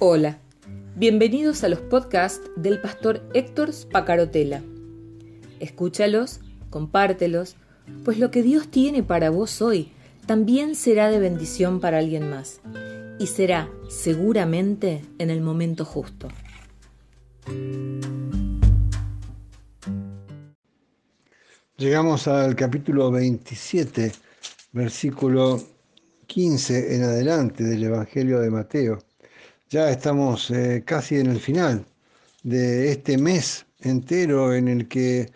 Hola, bienvenidos a los podcasts del pastor Héctor Spacarotela. Escúchalos, compártelos, pues lo que Dios tiene para vos hoy también será de bendición para alguien más y será seguramente en el momento justo. Llegamos al capítulo 27, versículo 15 en adelante del Evangelio de Mateo. Ya estamos eh, casi en el final de este mes entero en el que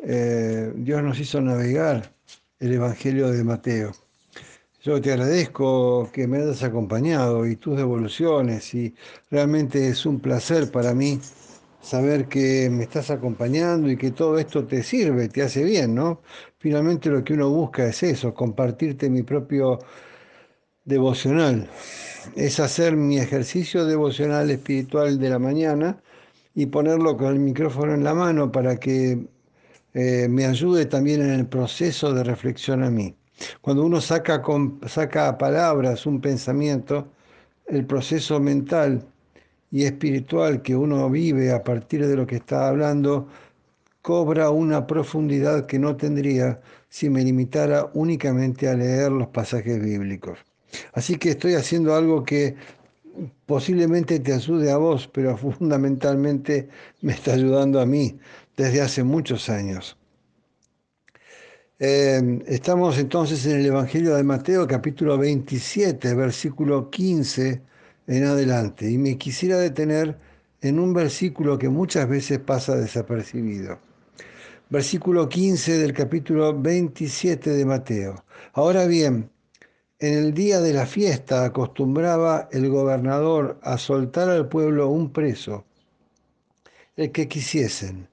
eh, Dios nos hizo navegar el Evangelio de Mateo. Yo te agradezco que me hayas acompañado y tus devoluciones y realmente es un placer para mí saber que me estás acompañando y que todo esto te sirve, te hace bien, ¿no? Finalmente lo que uno busca es eso, compartirte mi propio devocional es hacer mi ejercicio devocional espiritual de la mañana y ponerlo con el micrófono en la mano para que eh, me ayude también en el proceso de reflexión a mí. Cuando uno saca, con, saca palabras un pensamiento, el proceso mental y espiritual que uno vive a partir de lo que está hablando cobra una profundidad que no tendría si me limitara únicamente a leer los pasajes bíblicos. Así que estoy haciendo algo que posiblemente te ayude a vos, pero fundamentalmente me está ayudando a mí desde hace muchos años. Eh, estamos entonces en el Evangelio de Mateo capítulo 27, versículo 15 en adelante, y me quisiera detener en un versículo que muchas veces pasa desapercibido. Versículo 15 del capítulo 27 de Mateo. Ahora bien, en el día de la fiesta acostumbraba el gobernador a soltar al pueblo un preso, el que quisiesen,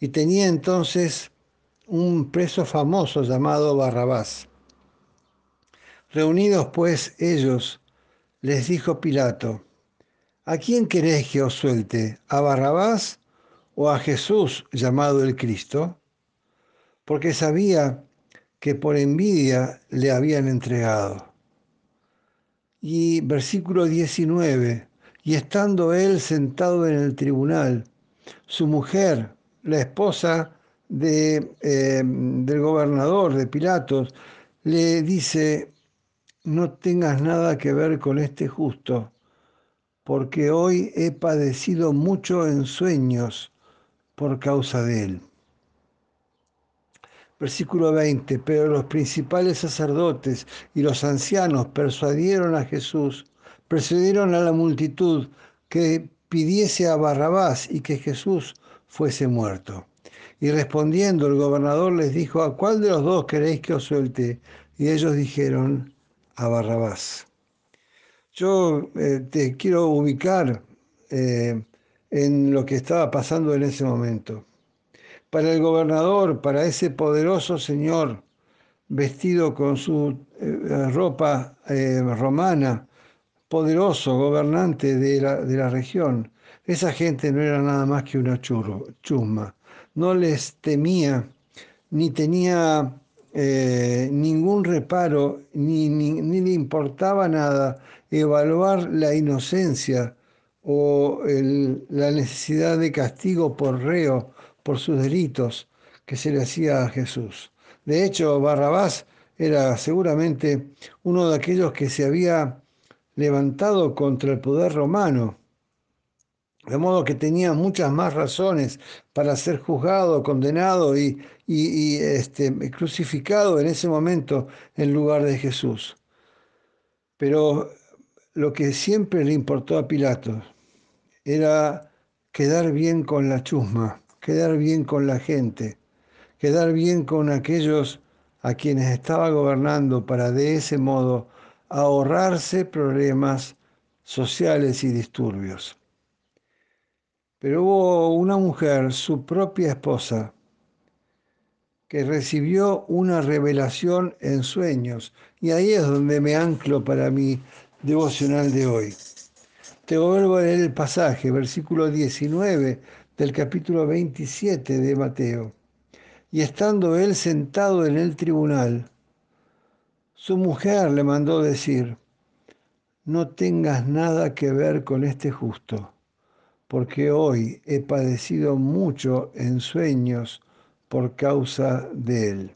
y tenía entonces un preso famoso llamado Barrabás. Reunidos pues ellos, les dijo Pilato, ¿a quién queréis que os suelte? ¿A Barrabás o a Jesús llamado el Cristo? Porque sabía que por envidia le habían entregado. Y versículo 19, y estando él sentado en el tribunal, su mujer, la esposa de, eh, del gobernador de Pilatos, le dice, no tengas nada que ver con este justo, porque hoy he padecido mucho en sueños por causa de él. Versículo 20, pero los principales sacerdotes y los ancianos persuadieron a Jesús, persuadieron a la multitud que pidiese a Barrabás y que Jesús fuese muerto. Y respondiendo el gobernador les dijo, ¿a cuál de los dos queréis que os suelte? Y ellos dijeron, a Barrabás. Yo eh, te quiero ubicar eh, en lo que estaba pasando en ese momento para el gobernador, para ese poderoso señor vestido con su eh, ropa eh, romana, poderoso gobernante de la, de la, región, esa gente no era nada más que una churro, chusma. No les temía ni tenía eh, ningún reparo, ni, ni, le importaba nada evaluar la inocencia o la necesidad de castigo por reo por sus delitos que se le hacía a Jesús. De hecho, Barrabás era seguramente uno de aquellos que se había levantado contra el poder romano, de modo que tenía muchas más razones para ser juzgado, condenado y, este, crucificado en ese momento en lugar de Jesús. Pero lo que siempre le importó a Pilato era quedar bien con la chusma, quedar bien con la gente, quedar bien con aquellos a quienes estaba gobernando para de ese modo ahorrarse problemas sociales y disturbios. Pero hubo una mujer, su propia esposa, que recibió una revelación en sueños, y ahí es donde me anclo para mi devocional de hoy. Te vuelvo a leer el pasaje, versículo 19 del capítulo 27 de Mateo. Y estando él sentado en el tribunal, su mujer le mandó decir, no tengas nada que ver con este justo, porque hoy he padecido mucho en sueños por causa de él.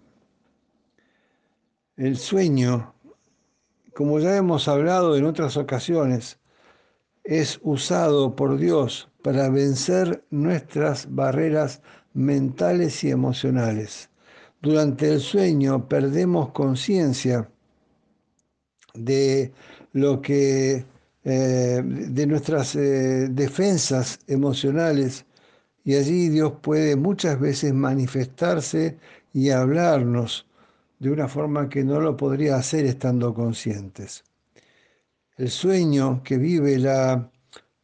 El sueño, como ya hemos hablado en otras ocasiones, es usado por Dios para vencer nuestras barreras mentales y emocionales. Durante el sueño perdemos conciencia de lo que eh, de nuestras eh, defensas emocionales y allí Dios puede muchas veces manifestarse y hablarnos de una forma que no lo podría hacer estando conscientes. El sueño que vive la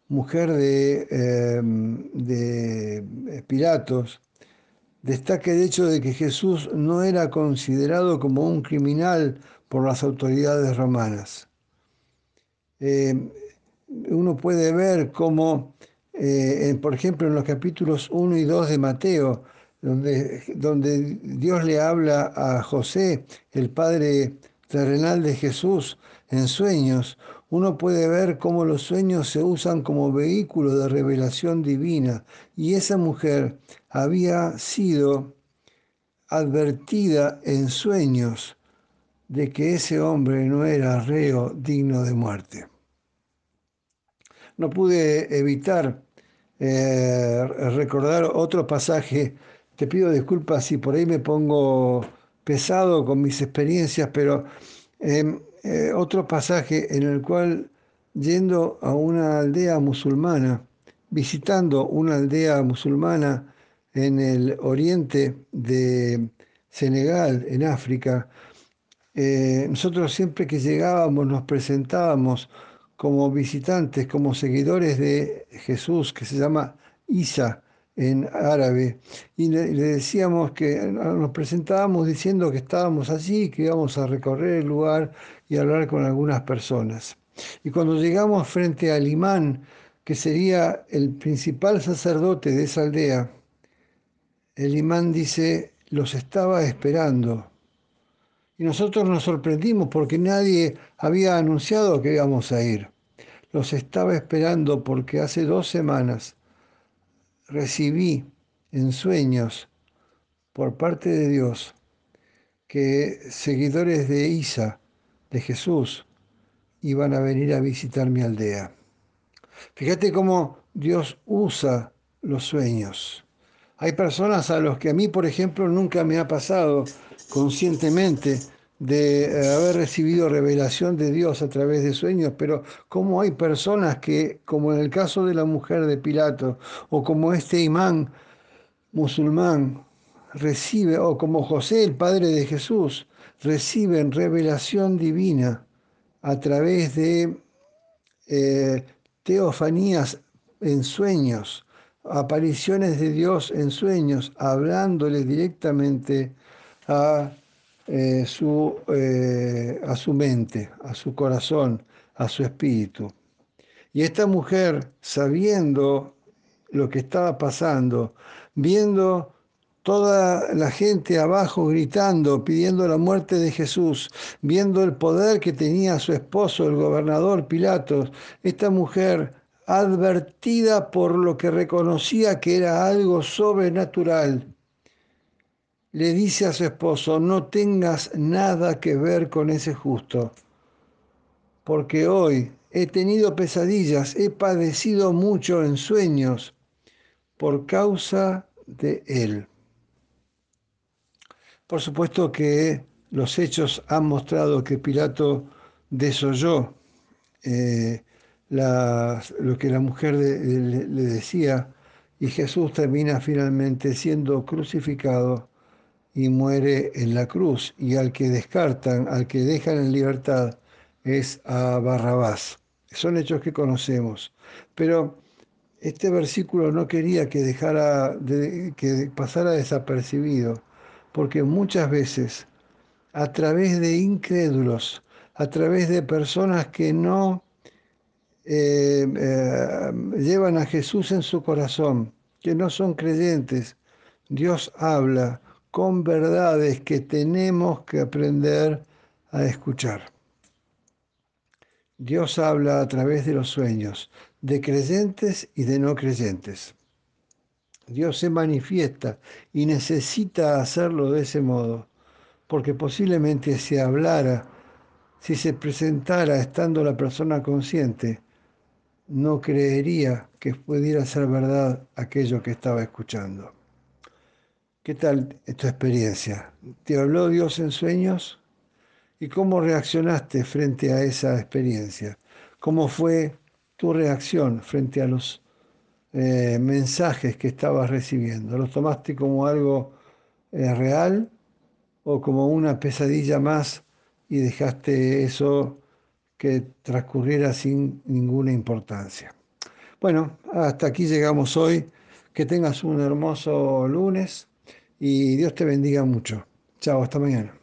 mujer de, eh, Pilatos destaca el hecho de que Jesús no era considerado como un criminal por las autoridades romanas. Eh, uno puede ver cómo, eh, por ejemplo, en los capítulos 1 y 2 de Mateo, donde Dios le habla a José, el padre terrenal de Jesús, en sueños, uno puede ver cómo los sueños se usan como vehículo de revelación divina. Y esa mujer había sido advertida en sueños de que ese hombre no era reo digno de muerte. No pude evitar eh, recordar otro pasaje. Te pido disculpas si por ahí me pongo pesado con mis experiencias, pero em, eh, otro pasaje en el cual yendo a una aldea musulmana, visitando una aldea musulmana en el oriente de Senegal, en África, eh, nosotros siempre que llegábamos nos presentábamos como visitantes, como seguidores de Jesús, que se llama Isa en árabe, y le, decíamos que nos presentábamos diciendo que estábamos allí, que íbamos a recorrer el lugar y hablar con algunas personas. Y cuando llegamos frente al imán, que sería el principal sacerdote de esa aldea, el imán dice, los estaba esperando. Y nosotros nos sorprendimos porque nadie había anunciado que íbamos a ir. Los estaba esperando porque hace dos semanas recibí en sueños por parte de Dios que seguidores de Isa, de Jesús, iban a venir a visitar mi aldea. Fíjate cómo Dios usa los sueños. Hay personas a los que a mí, por ejemplo, nunca me ha pasado conscientemente de eh, haber recibido revelación de Dios a través de sueños, pero como hay personas que, como en el caso de la mujer de Pilato, o como este imán musulmán, recibe, o como José, el padre de Jesús, reciben revelación divina a través de eh, teofanías en sueños, apariciones de Dios en sueños, hablándole directamente a, eh, eh, a su mente, a su corazón, a su espíritu. Y esta mujer, sabiendo lo que estaba pasando, viendo toda la gente abajo gritando, pidiendo la muerte de Jesús, viendo el poder que tenía su esposo, el gobernador Pilatos, esta mujer advertida por lo que reconocía que era algo sobrenatural, le dice a su esposo, no tengas nada que ver con ese justo, porque hoy he tenido pesadillas, he padecido mucho en sueños por causa de él. Por supuesto que los hechos han mostrado que Pilato desoyó eh, lo que la mujer le, decía, y Jesús termina finalmente siendo crucificado y muere en la cruz. Y al que descartan, al que dejan en libertad, es a Barrabás. Son hechos que conocemos. Pero este versículo no quería que dejara que pasara desapercibido, porque muchas veces a través de incrédulos, a través de personas que no eh, eh, llevan a Jesús en su corazón, que no son creyentes, Dios habla con verdades que tenemos que aprender a escuchar. Dios habla a través de los sueños, de creyentes y de no creyentes. Dios se manifiesta y necesita hacerlo de ese modo, porque posiblemente si hablara, si se presentara estando la persona consciente, no creería que pudiera ser verdad aquello que estaba escuchando. ¿Qué tal tu experiencia? ¿Te habló Dios en sueños? ¿Y cómo reaccionaste frente a esa experiencia? ¿Cómo fue tu reacción frente a los eh, mensajes que estabas recibiendo? ¿Los tomaste como algo eh, real o como una pesadilla más y dejaste eso que transcurriera sin ninguna importancia? Bueno, hasta aquí llegamos hoy. Que tengas un hermoso lunes y Dios te bendiga mucho. Chao, hasta mañana.